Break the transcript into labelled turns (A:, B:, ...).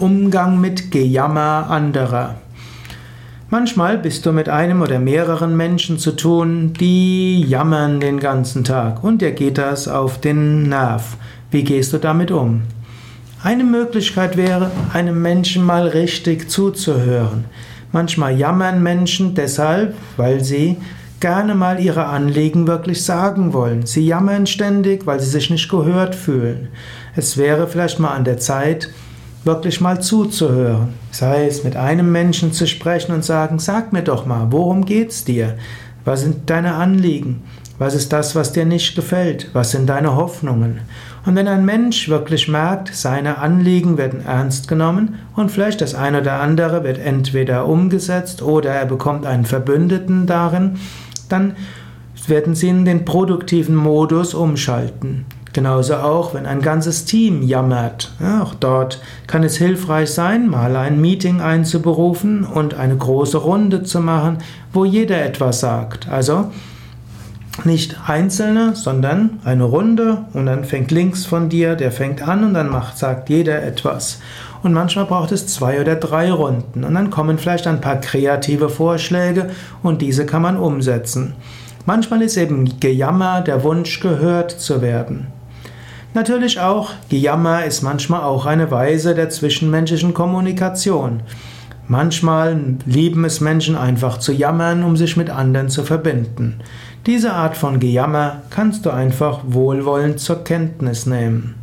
A: Umgang mit Gejammer anderer. Manchmal bist du mit einem oder mehreren Menschen zu tun, die jammern den ganzen Tag und dir geht das auf den Nerv. Wie gehst du damit um? Eine Möglichkeit wäre, einem Menschen mal richtig zuzuhören. Manchmal jammern Menschen deshalb, weil sie gerne mal ihre Anliegen wirklich sagen wollen. Sie jammern ständig, weil sie sich nicht gehört fühlen. Es wäre vielleicht mal an der Zeit, wirklich mal zuzuhören. Sei es mit einem Menschen zu sprechen und sagen, sag mir doch mal, worum geht's dir? Was sind deine Anliegen? Was ist das, was dir nicht gefällt? Was sind deine Hoffnungen? Und wenn ein Mensch wirklich merkt, seine Anliegen werden ernst genommen und vielleicht das eine oder andere wird entweder umgesetzt oder er bekommt einen Verbündeten darin, dann werden sie in den produktiven Modus umschalten. Genauso auch, wenn ein ganzes Team jammert. Ja, auch dort kann es hilfreich sein, mal ein Meeting einzuberufen und eine große Runde zu machen, wo jeder etwas sagt. Also nicht einzelne, sondern eine Runde und dann fängt links von dir, der fängt an und dann macht, sagt jeder etwas. Und manchmal braucht es zwei oder drei Runden und dann kommen vielleicht ein paar kreative Vorschläge und diese kann man umsetzen. Manchmal ist eben Gejammer der Wunsch, gehört zu werden. Natürlich auch, Gejammer ist manchmal auch eine Weise der zwischenmenschlichen Kommunikation. Manchmal lieben es Menschen einfach zu jammern, um sich mit anderen zu verbinden. Diese Art von Gejammer kannst du einfach wohlwollend zur Kenntnis nehmen.